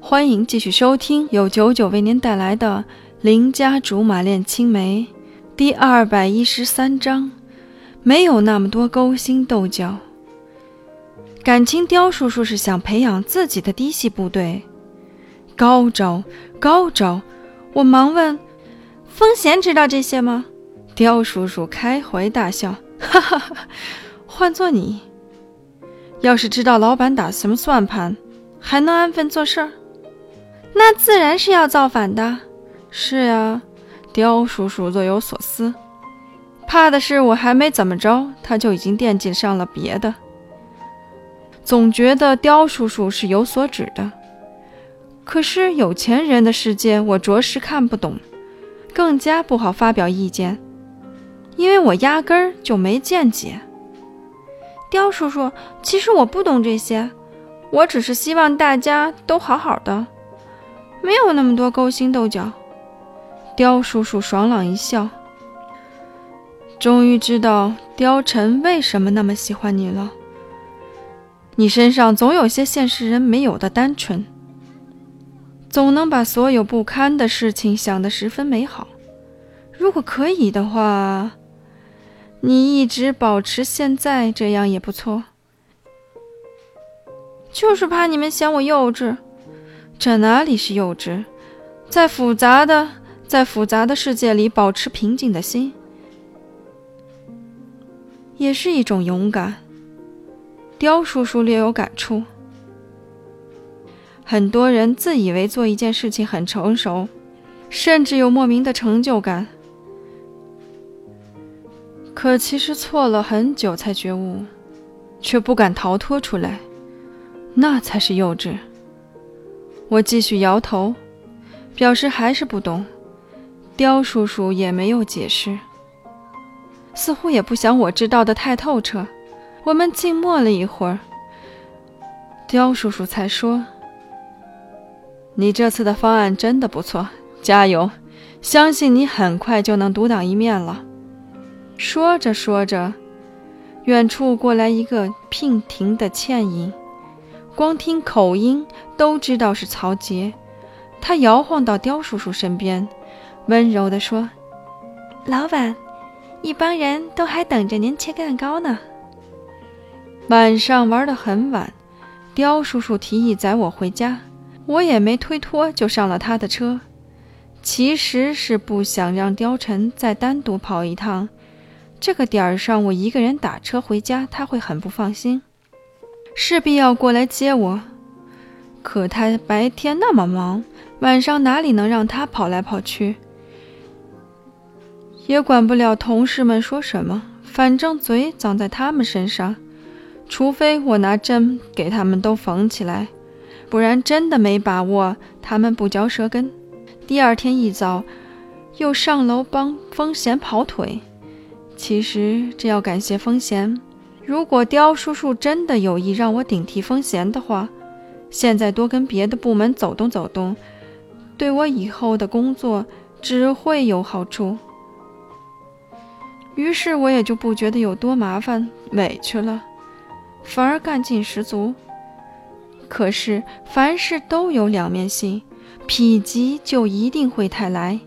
欢迎继续收听由九九为您带来的《邻家竹马恋青梅》第二百一十三章。没有那么多勾心斗角。感情刁叔叔是想培养自己的嫡系部队。高招，高招！我忙问：“风贤知道这些吗？”刁叔叔开怀大笑：“哈哈哈！换做你，要是知道老板打什么算盘，还能安分做事儿？那自然是要造反的。”是呀，刁叔叔若有所思。怕的是我还没怎么着，他就已经惦记上了别的。总觉得刁叔叔是有所指的，可是有钱人的世界我着实看不懂，更加不好发表意见，因为我压根儿就没见解。刁叔叔，其实我不懂这些，我只是希望大家都好好的，没有那么多勾心斗角。刁叔叔爽朗一笑。终于知道貂蝉为什么那么喜欢你了。你身上总有些现实人没有的单纯，总能把所有不堪的事情想得十分美好。如果可以的话，你一直保持现在这样也不错。就是怕你们嫌我幼稚，这哪里是幼稚？在复杂的在复杂的世界里保持平静的心。也是一种勇敢。刁叔叔略有感触。很多人自以为做一件事情很成熟，甚至有莫名的成就感，可其实错了很久才觉悟，却不敢逃脱出来，那才是幼稚。我继续摇头，表示还是不懂。刁叔叔也没有解释。似乎也不想我知道的太透彻。我们静默了一会儿，刁叔叔才说：“你这次的方案真的不错，加油！相信你很快就能独当一面了。”说着说着，远处过来一个娉婷的倩影，光听口音都知道是曹杰。他摇晃到刁叔叔身边，温柔地说：“老板。”一帮人都还等着您切蛋糕呢。晚上玩得很晚，刁叔叔提议载我回家，我也没推脱，就上了他的车。其实是不想让貂蝉再单独跑一趟，这个点儿上我一个人打车回家，他会很不放心，势必要过来接我。可他白天那么忙，晚上哪里能让他跑来跑去？也管不了同事们说什么，反正嘴长在他们身上。除非我拿针给他们都缝起来，不然真的没把握他们不嚼舌根。第二天一早，又上楼帮风贤跑腿。其实这要感谢风贤。如果刁叔叔真的有意让我顶替风贤的话，现在多跟别的部门走动走动，对我以后的工作只会有好处。于是我也就不觉得有多麻烦委屈了，反而干劲十足。可是凡事都有两面性，否极就一定会泰来。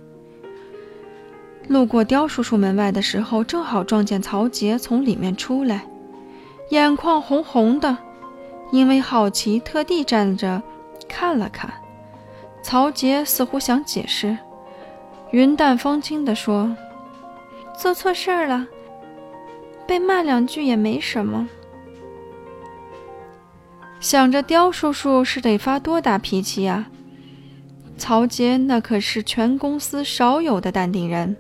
路过刁叔叔门外的时候，正好撞见曹杰从里面出来，眼眶红红的，因为好奇特地站着看了看。曹杰似乎想解释，云淡风轻地说。做错事儿了，被骂两句也没什么。想着刁叔叔是得发多大脾气呀？曹杰那可是全公司少有的淡定人。